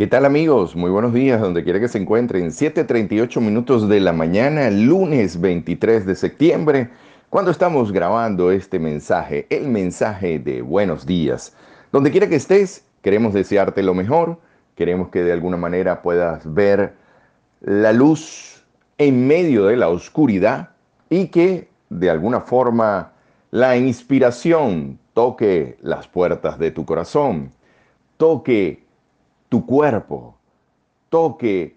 ¿Qué tal amigos? Muy buenos días, donde quiera que se encuentren. 7.38 minutos de la mañana, lunes 23 de septiembre, cuando estamos grabando este mensaje, el mensaje de buenos días. Donde quiera que estés, queremos desearte lo mejor, queremos que de alguna manera puedas ver la luz en medio de la oscuridad y que de alguna forma la inspiración toque las puertas de tu corazón, toque tu cuerpo, toque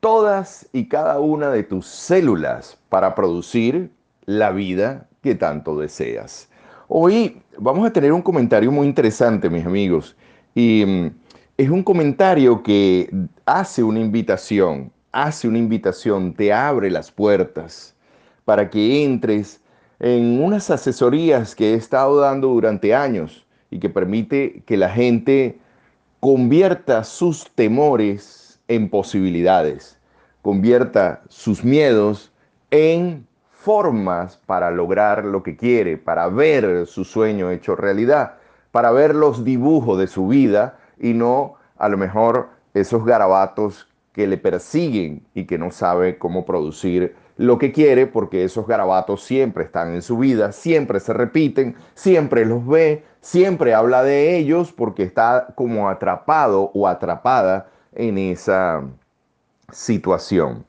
todas y cada una de tus células para producir la vida que tanto deseas. Hoy vamos a tener un comentario muy interesante, mis amigos, y mm, es un comentario que hace una invitación, hace una invitación, te abre las puertas para que entres en unas asesorías que he estado dando durante años y que permite que la gente convierta sus temores en posibilidades, convierta sus miedos en formas para lograr lo que quiere, para ver su sueño hecho realidad, para ver los dibujos de su vida y no a lo mejor esos garabatos que le persiguen y que no sabe cómo producir lo que quiere porque esos garabatos siempre están en su vida, siempre se repiten, siempre los ve, siempre habla de ellos porque está como atrapado o atrapada en esa situación.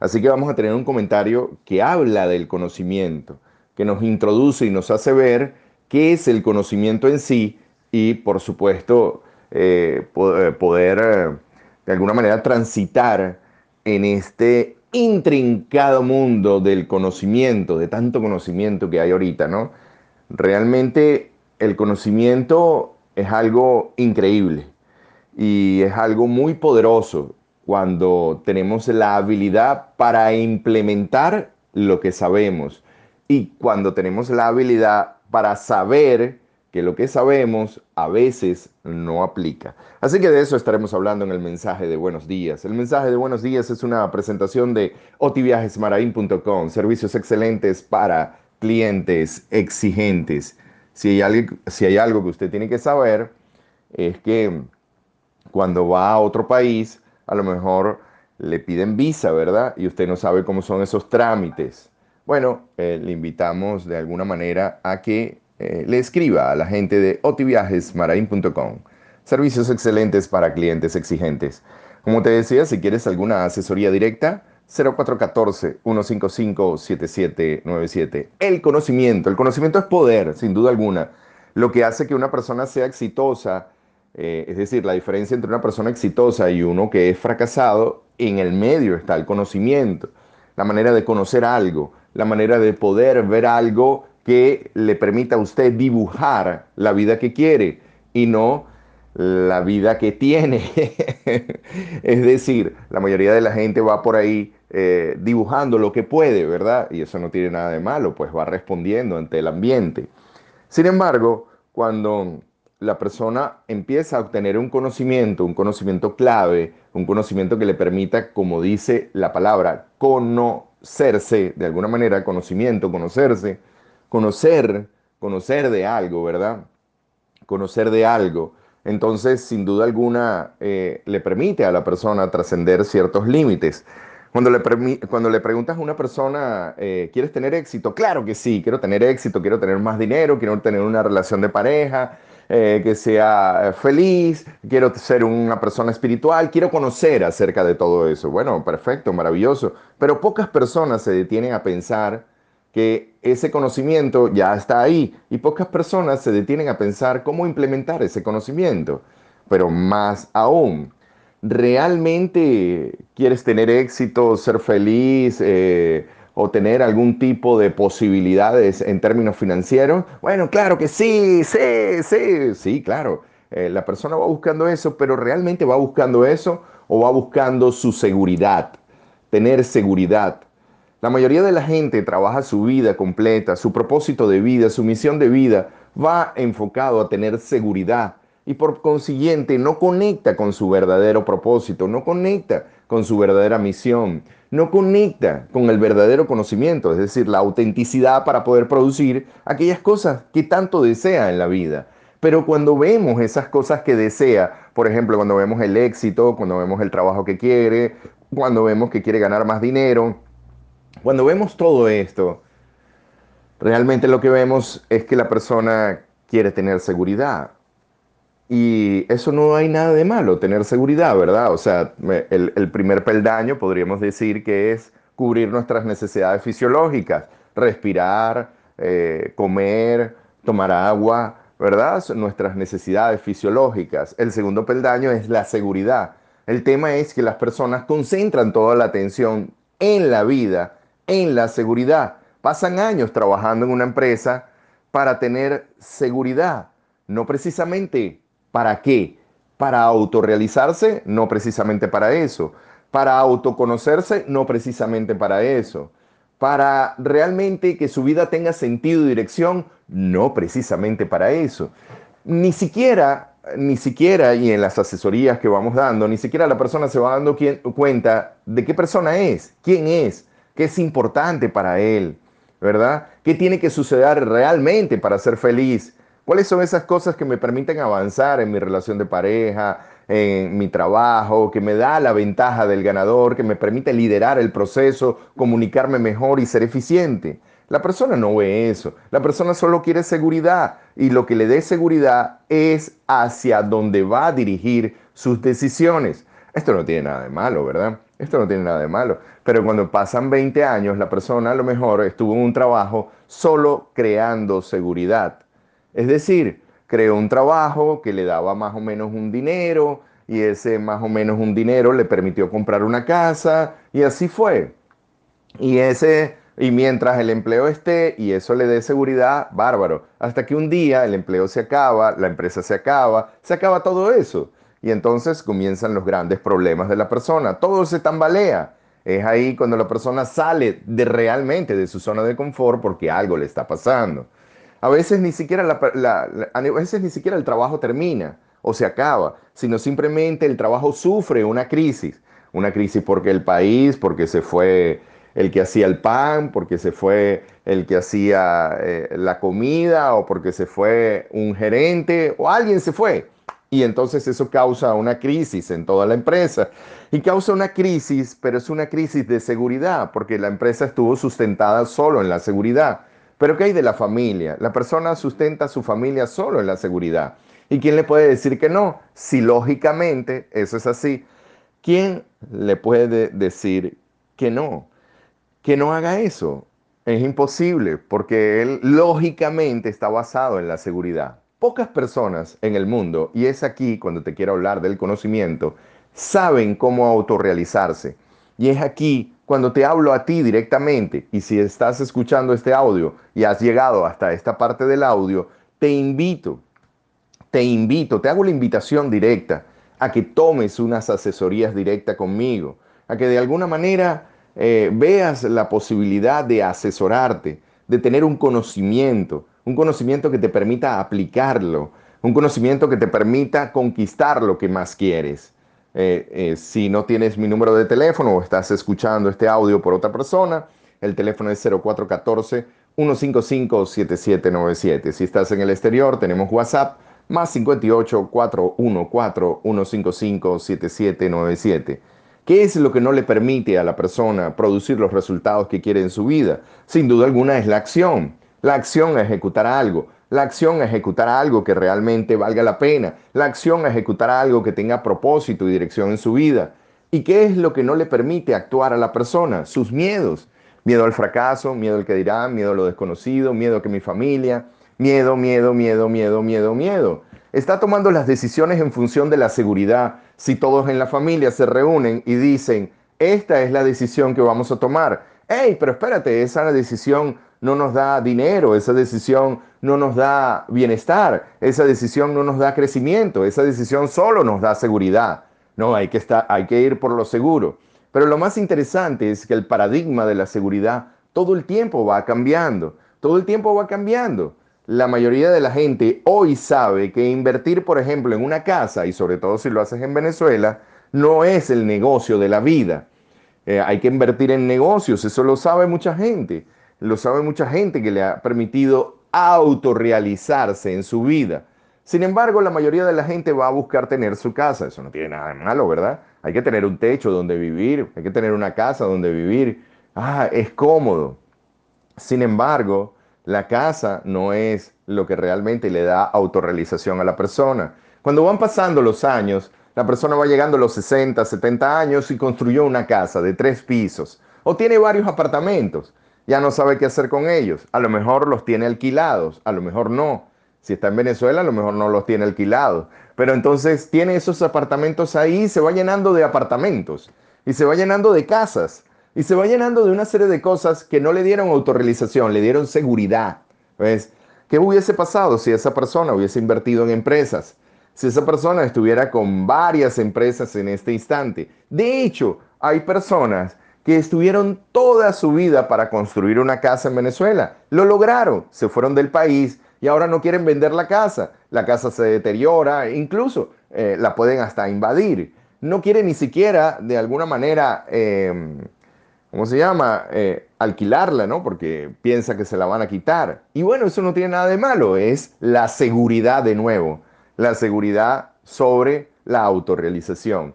Así que vamos a tener un comentario que habla del conocimiento, que nos introduce y nos hace ver qué es el conocimiento en sí y por supuesto eh, eh, poder eh, de alguna manera transitar en este intrincado mundo del conocimiento, de tanto conocimiento que hay ahorita, ¿no? Realmente el conocimiento es algo increíble y es algo muy poderoso cuando tenemos la habilidad para implementar lo que sabemos y cuando tenemos la habilidad para saber que lo que sabemos a veces no aplica. Así que de eso estaremos hablando en el mensaje de buenos días. El mensaje de buenos días es una presentación de otiviajesmarain.com, servicios excelentes para clientes exigentes. Si hay, algo, si hay algo que usted tiene que saber, es que cuando va a otro país, a lo mejor le piden visa, ¿verdad? Y usted no sabe cómo son esos trámites. Bueno, eh, le invitamos de alguna manera a que eh, le escriba a la gente de otiviajesmarain.com. Servicios excelentes para clientes exigentes. Como te decía, si quieres alguna asesoría directa, 0414-155-7797. El conocimiento. El conocimiento es poder, sin duda alguna. Lo que hace que una persona sea exitosa, eh, es decir, la diferencia entre una persona exitosa y uno que es fracasado, en el medio está el conocimiento, la manera de conocer algo, la manera de poder ver algo que le permita a usted dibujar la vida que quiere y no la vida que tiene. es decir, la mayoría de la gente va por ahí eh, dibujando lo que puede, ¿verdad? Y eso no tiene nada de malo, pues va respondiendo ante el ambiente. Sin embargo, cuando la persona empieza a obtener un conocimiento, un conocimiento clave, un conocimiento que le permita, como dice la palabra, conocerse, de alguna manera, conocimiento, conocerse, conocer, conocer de algo, ¿verdad? Conocer de algo. Entonces, sin duda alguna, eh, le permite a la persona trascender ciertos límites. Cuando le, cuando preguntas a una persona, eh, ¿quieres tener éxito? Claro que sí, quiero tener éxito, quiero tener más dinero, quiero tener una relación de pareja, eh, que sea feliz, quiero ser una persona espiritual, quiero conocer acerca de todo eso. Bueno, perfecto, maravilloso. Pero pocas personas se detienen a pensar que ese conocimiento ya está ahí y pocas personas se detienen a pensar cómo implementar ese conocimiento. Pero más aún, ¿realmente quieres tener éxito, ser feliz eh, o tener algún tipo de posibilidades en términos financieros? Bueno, claro que sí, sí, sí, sí, claro. Eh, la persona va buscando eso, pero ¿realmente va buscando eso o va buscando su seguridad? Tener seguridad la mayoría de la gente trabaja su vida completa, su propósito de vida, su misión de vida va enfocado a tener seguridad y por consiguiente no conecta con su verdadero propósito, no conecta con su verdadera misión, no conecta con el verdadero conocimiento, es decir, la autenticidad para poder producir aquellas cosas que tanto desea en la vida. Pero cuando vemos esas cosas que desea, por ejemplo, cuando vemos el éxito, cuando vemos el trabajo que quiere, cuando vemos que quiere ganar más dinero, cuando vemos todo esto, realmente lo que vemos es que la persona quiere tener seguridad. Y eso no hay nada de malo, tener seguridad, ¿verdad? O sea, el, primer peldaño podríamos decir que es cubrir nuestras necesidades fisiológicas, respirar, eh, comer, tomar agua, ¿verdad? nuestras necesidades fisiológicas. El segundo peldaño es la seguridad. El tema es que las personas concentran toda la atención en la vida, en la seguridad. Pasan años trabajando en una empresa para tener seguridad, no precisamente para qué. Para autorrealizarse, no precisamente para eso. Para autoconocerse, no precisamente para eso. Para realmente que su vida tenga sentido y dirección, no precisamente para eso. Ni siquiera, ni siquiera, y en las asesorías que vamos dando, ni siquiera la persona se va dando cuenta de qué persona es, quién es, qué es importante para él, ¿verdad? ¿Qué tiene que suceder realmente para ser feliz? ¿Cuáles son esas cosas que me permiten avanzar en mi relación de pareja, en mi trabajo, que me da la ventaja del ganador, que me permite liderar el proceso, comunicarme mejor y ser eficiente? La persona no ve eso. La persona solo quiere seguridad y lo que le dé seguridad es hacia dónde va a dirigir sus decisiones. Esto no tiene nada de malo, ¿verdad? Esto no tiene nada de malo. Pero cuando pasan 20 años, la persona a lo mejor estuvo en un trabajo solo creando seguridad. Es decir, creó un trabajo que le daba más o menos un dinero y ese más o menos un dinero le permitió comprar una casa y así fue. Y ese y mientras el empleo esté y eso le dé seguridad, bárbaro. Hasta que un día el empleo se acaba, la empresa se acaba, se acaba todo eso. Y entonces comienzan los grandes problemas de la persona. Todo se tambalea. Es ahí cuando la persona sale de realmente de su zona de confort porque algo le está pasando. A veces ni siquiera, a veces ni siquiera el trabajo termina o se acaba, sino simplemente el trabajo sufre una crisis. Una crisis porque el país, porque se fue el que hacía el pan, porque se fue el que hacía eh, la comida o porque se fue un gerente o alguien se fue. Y entonces eso causa una crisis en toda la empresa. Y causa una crisis, pero es una crisis de seguridad, porque la empresa estuvo sustentada solo en la seguridad. Pero ¿qué hay de la familia? La persona sustenta a su familia solo en la seguridad. ¿Y quién le puede decir que no? Si lógicamente eso es así, ¿quién le puede decir que no? que no haga eso. Es imposible porque él lógicamente está basado en la seguridad. Pocas personas en el mundo, y es aquí cuando te quiero hablar del conocimiento, saben cómo autorrealizarse. Y es aquí cuando te hablo a ti directamente, y si estás escuchando este audio y has llegado hasta esta parte del audio, te invito, te invito, te hago la invitación directa a que tomes unas asesorías directas conmigo, a que de alguna manera eh, veas la posibilidad de asesorarte, de tener un conocimiento, un conocimiento que te permita aplicarlo, un conocimiento que te permita conquistar lo que más quieres. Eh, eh, si no tienes mi número de teléfono o estás escuchando este audio por otra persona, el teléfono es 0414 155 7797. Si estás en el exterior, tenemos WhatsApp más 58 414 155 7797. ¿Qué es lo que no le permite a la persona producir los resultados que quiere en su vida? Sin duda alguna es la acción. La acción a ejecutar algo. La acción a ejecutar algo que realmente valga la pena. La acción a ejecutar algo que tenga propósito y dirección en su vida. ¿Y qué es lo que no le permite actuar a la persona? Sus miedos. Miedo al fracaso, miedo al que dirán, miedo a lo desconocido, miedo a que mi familia. Miedo, miedo, miedo, miedo, miedo, miedo. Está tomando las decisiones en función de la seguridad, si todos en la familia se reúnen y dicen, esta es la decisión que vamos a tomar. Hey, pero espérate, esa decisión no nos da dinero, esa decisión no nos da bienestar, esa decisión no nos da crecimiento, esa decisión solo nos da seguridad. No, hay que, ir por lo seguro. Pero lo más interesante es que el paradigma de la seguridad todo el tiempo va cambiando, todo el tiempo va cambiando la mayoría de la gente hoy sabe que invertir, por ejemplo, en una casa, y sobre todo si lo haces en Venezuela, no es el negocio de la vida. Eh, hay que invertir en negocios, eso lo sabe mucha gente. Lo sabe mucha gente que le ha permitido autorrealizarse en su vida. Sin embargo, la mayoría de la gente va a buscar tener su casa. Eso no tiene nada de malo, ¿verdad? Hay que tener un techo donde vivir, hay que tener una casa donde vivir. Ah, es cómodo. Sin embargo, la casa no es lo que realmente le da autorrealización a la persona. Cuando van pasando los años, la persona va llegando a los 60, 70 años y construyó una casa de tres pisos o tiene varios apartamentos. Ya no sabe qué hacer con ellos. A lo mejor los tiene alquilados, a lo mejor no. Si está en Venezuela, a lo mejor no los tiene alquilados. Pero entonces tiene esos apartamentos ahí y se va llenando de apartamentos. Y se va llenando de casas. Y se va llenando de una serie de cosas que no le dieron autorrealización, le dieron seguridad. ¿Ves? ¿Qué hubiese pasado si esa persona hubiese invertido en empresas? Si esa persona estuviera con varias empresas en este instante. De hecho, hay personas que estuvieron toda su vida para construir una casa en Venezuela. Lo lograron, se fueron del país, y ahora no quieren vender la casa. La casa se deteriora, incluso eh, la pueden hasta invadir. No quieren ni siquiera de alguna manera, em, ¿cómo se llama? Eh, alquilarla, ¿no? Porque piensa que se la van a quitar. Y bueno, eso no tiene nada de malo, es la seguridad de nuevo, la seguridad sobre la autorrealización.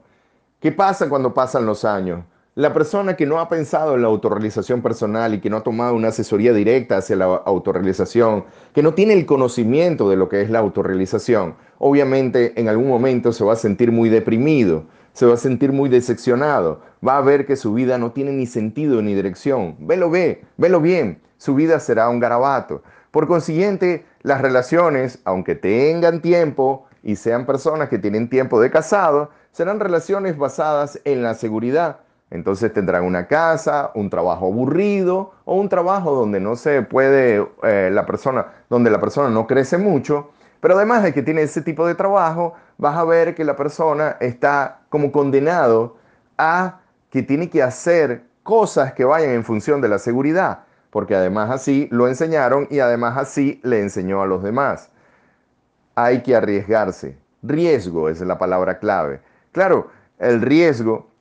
¿Qué pasa cuando pasan los años? La persona que no ha pensado en la autorrealización personal y que no ha tomado una asesoría directa hacia la autorrealización, que no tiene el conocimiento de lo que es la autorrealización, obviamente en algún momento se va a sentir muy deprimido, se va a sentir muy decepcionado, va a ver que su vida no tiene ni sentido ni dirección. Velo ve, velo bien, su vida será un garabato. Por consiguiente, las relaciones, aunque tengan tiempo y sean personas que tienen tiempo de casado, serán relaciones basadas en la seguridad entonces tendrán una casa, un trabajo aburrido o un trabajo donde no se puede, eh, la persona, donde la persona no crece mucho. Pero además de que tiene ese tipo de trabajo, vas a ver que la persona está como condenado a que tiene que hacer cosas que vayan en función de la seguridad, porque además así lo enseñaron y además así le enseñó a los demás. Hay que arriesgarse. Riesgo es la palabra clave. Claro, el riesgo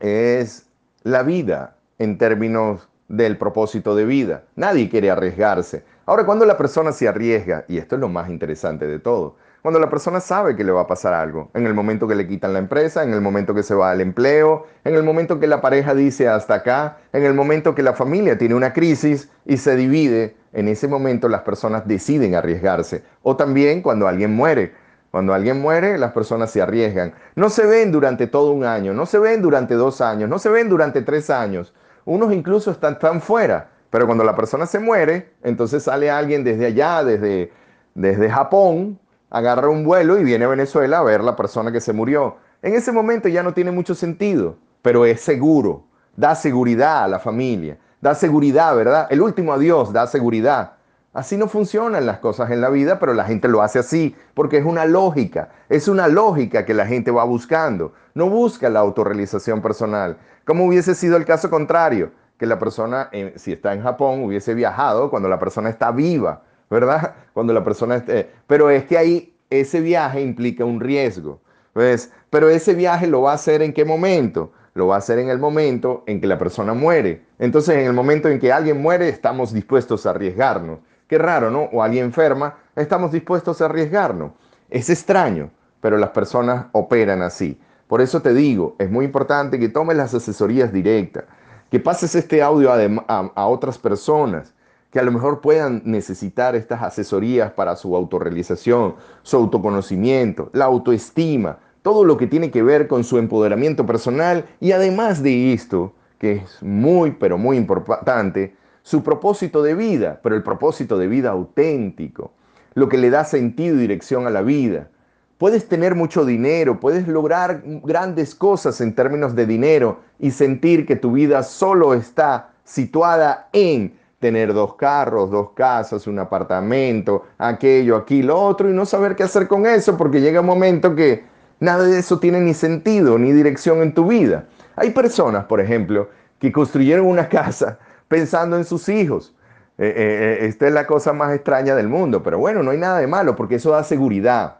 es la vida en términos del propósito de vida. Nadie quiere arriesgarse. Ahora, cuando la persona se arriesga, y esto es lo más interesante de todo, cuando la persona sabe que le va a pasar algo, en el momento que le quitan la empresa, en el momento que se va al empleo, en el momento que la pareja dice hasta acá, en el momento que la familia tiene una crisis y se divide, en ese momento las personas deciden arriesgarse. O también cuando alguien muere. Cuando alguien muere, las personas se arriesgan. No se ven durante todo un año, no se ven durante dos años, no se ven durante tres años. Unos incluso están tan fuera. Pero cuando la persona se muere, entonces sale alguien desde allá, desde, desde Japón, agarra un vuelo y viene a Venezuela a ver la persona que se murió. En ese momento ya no tiene mucho sentido, pero es seguro, da seguridad a la familia, da seguridad, ¿verdad? El último adiós da seguridad. Así no funcionan las cosas en la vida, pero la gente lo hace así, porque es una lógica, es una lógica que la gente va buscando, no busca la autorrealización personal. Como hubiese sido el caso contrario, que la persona, si está en Japón, hubiese viajado cuando la persona está viva, ¿verdad? Cuando la persona esté... Pero es que ahí ese viaje implica un riesgo, ¿ves? Pero ese viaje lo va a hacer en qué momento? Lo va a hacer en el momento en que la persona muere. Entonces, en el momento en que alguien muere, estamos dispuestos a arriesgarnos. Qué raro, ¿no? O alguien enferma, estamos dispuestos a arriesgarnos. Es extraño, pero las personas operan así. Por eso te digo, es muy importante que tomes las asesorías directas, que pases este audio a, a, otras personas que a lo mejor puedan necesitar estas asesorías para su autorrealización, su autoconocimiento, la autoestima, todo lo que tiene que ver con su empoderamiento personal y además de esto, que es muy, pero muy importante, su propósito de vida, pero el propósito de vida auténtico, lo que le da sentido y dirección a la vida. Puedes tener mucho dinero, puedes lograr grandes cosas en términos de dinero y sentir que tu vida solo está situada en tener dos carros, dos casas, un apartamento, aquello, aquí, otro, y no saber qué hacer con eso, porque llega un momento que nada de eso tiene ni sentido ni dirección en tu vida. Hay personas, por ejemplo, que construyeron una casa pensando en sus hijos. Eh, eh, eh, esta es la cosa más extraña del mundo, pero bueno, no hay nada de malo porque eso da seguridad.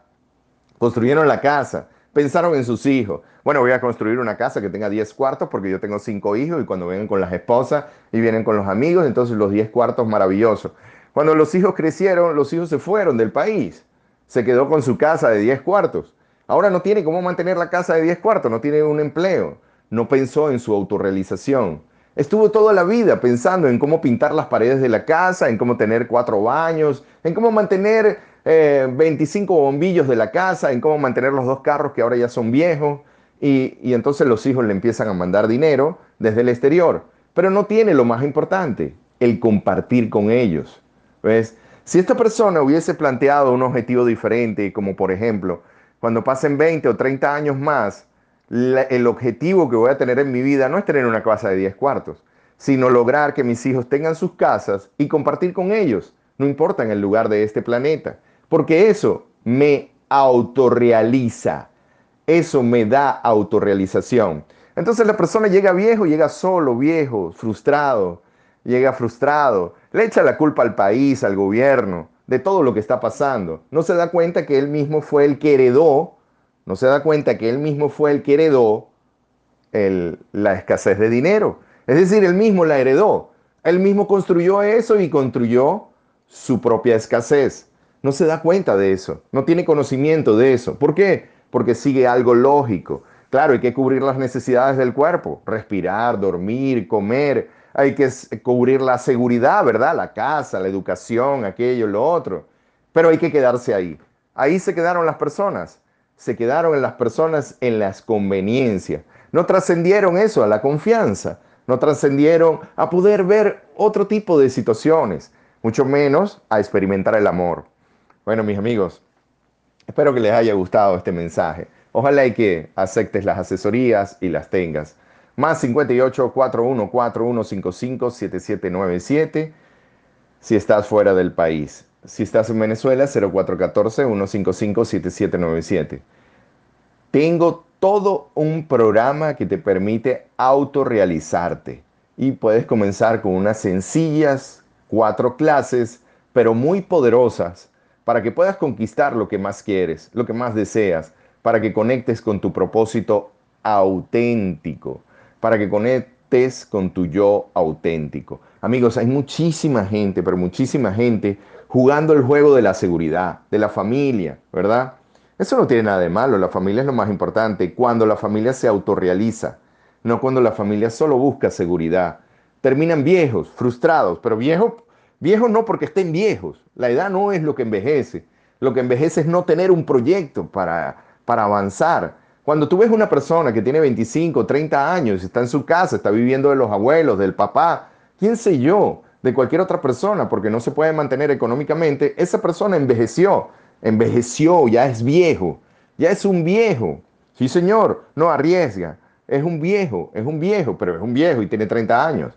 Construyeron la casa, pensaron en sus hijos. Bueno, voy a construir una casa que tenga 10 cuartos porque yo tengo 5 hijos y cuando vengan con las esposas y vienen con los amigos, entonces los 10 cuartos maravillosos. Cuando los hijos crecieron, los hijos se fueron del país. se quedó con su casa de 10 cuartos. Ahora no tiene cómo mantener la casa de 10 cuartos, no tiene un empleo, no pensó en su autorrealización. Estuvo toda la vida pensando en cómo pintar las paredes de la casa, en cómo tener cuatro baños, en cómo mantener 25 eh, bombillos de la casa, en cómo mantener los dos carros que ahora ya son viejos. Y, y entonces los hijos le empiezan a mandar dinero desde el exterior. Pero no tiene lo más importante, el compartir con ellos. ¿Ves? Si esta persona hubiese planteado un objetivo diferente, como por ejemplo, cuando pasen 20 o 30 años más, el objetivo que voy a tener en mi vida no es tener una casa de 10 cuartos, sino lograr que mis hijos tengan sus casas y compartir con ellos, no importa en el lugar de este planeta, porque eso me autorrealiza, eso me da autorrealización. Entonces la persona llega viejo, llega solo, viejo, frustrado, llega frustrado, le echa la culpa al país, al gobierno, de todo lo que está pasando. No se da cuenta que él mismo fue el que heredó no se da cuenta que él mismo fue el que heredó la escasez de dinero. Es decir, él mismo la heredó. Él mismo construyó eso y construyó su propia escasez. No se da cuenta de eso, no tiene conocimiento de eso. ¿Por qué? Porque sigue algo lógico. Claro, hay que cubrir las necesidades del cuerpo, respirar, dormir, comer, hay que cubrir la seguridad, ¿verdad? La casa, la educación, aquello, lo otro. Pero hay que quedarse ahí. Ahí se quedaron las personas se quedaron en las personas en las conveniencias. No trascendieron eso a la confianza, no trascendieron a poder ver otro tipo de situaciones, mucho menos a experimentar el amor. Bueno, mis amigos, espero que les haya gustado este mensaje. Ojalá y que aceptes las asesorías y las tengas. Más 58 41 4155 7797 si estás fuera del país. Si estás en Venezuela, 0414-155-7797. Tengo todo un programa que te permite autorrealizarte y puedes comenzar con unas sencillas cuatro clases, pero muy poderosas, para que puedas conquistar lo que más quieres, lo que más deseas, para que conectes con tu propósito auténtico, para que conectes con tu yo auténtico. Amigos, hay muchísima gente, pero muchísima gente jugando el juego de la seguridad, de la familia, ¿verdad? Eso no tiene nada de malo, la familia es lo más importante, cuando la familia se autorrealiza, no cuando la familia solo busca seguridad. Terminan viejos, frustrados, pero viejos, viejos no porque estén viejos, la edad no es lo que envejece, lo que envejece es no tener un proyecto para, para avanzar. Cuando tú ves una persona que tiene 25, 30 años, está en su casa, está viviendo de los abuelos, del papá, quién sé yo, de cualquier otra persona porque no se puede mantener económicamente, esa persona envejeció, envejeció, ya es viejo, ya es un viejo. Sí, señor, no arriesga, es un viejo, es un viejo, pero es un viejo y tiene 30 años.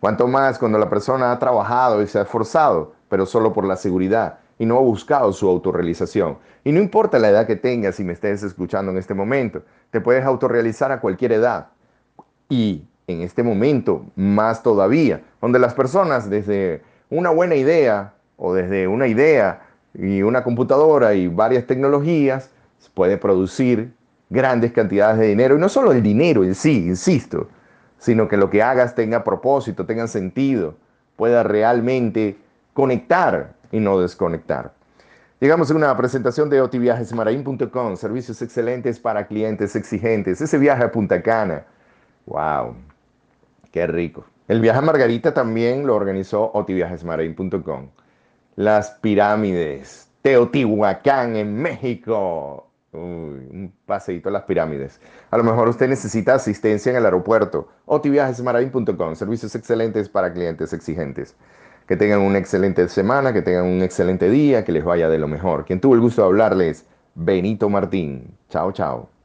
Cuanto más cuando la persona ha trabajado y se ha esforzado, pero solo por la seguridad y no ha buscado su autorrealización. Y no importa la edad que tengas, si me estés escuchando en este momento, te puedes autorrealizar a cualquier edad. Y en este momento más todavía, donde las personas desde una buena idea o desde una idea y una computadora y varias tecnologías puede producir grandes cantidades de dinero y no solo el dinero en sí, insisto, sino que lo que hagas tenga propósito, tenga sentido, pueda realmente conectar y no desconectar. Llegamos a una presentación de otiviajesmarain.com, servicios excelentes para clientes exigentes. Ese viaje a Punta Cana. Wow, Qué rico. El viaje a Margarita también lo organizó otiviajesmarain.com. Las pirámides. Teotihuacán en México. un paseíto a las pirámides. A lo mejor usted necesita asistencia en el aeropuerto. otiviajesmarain.com. Servicios excelentes para clientes exigentes. Que tengan una excelente semana, que tengan un excelente día, que les vaya de lo mejor. Quien tuvo el gusto de hablarles, Benito Martín. Chao, chao.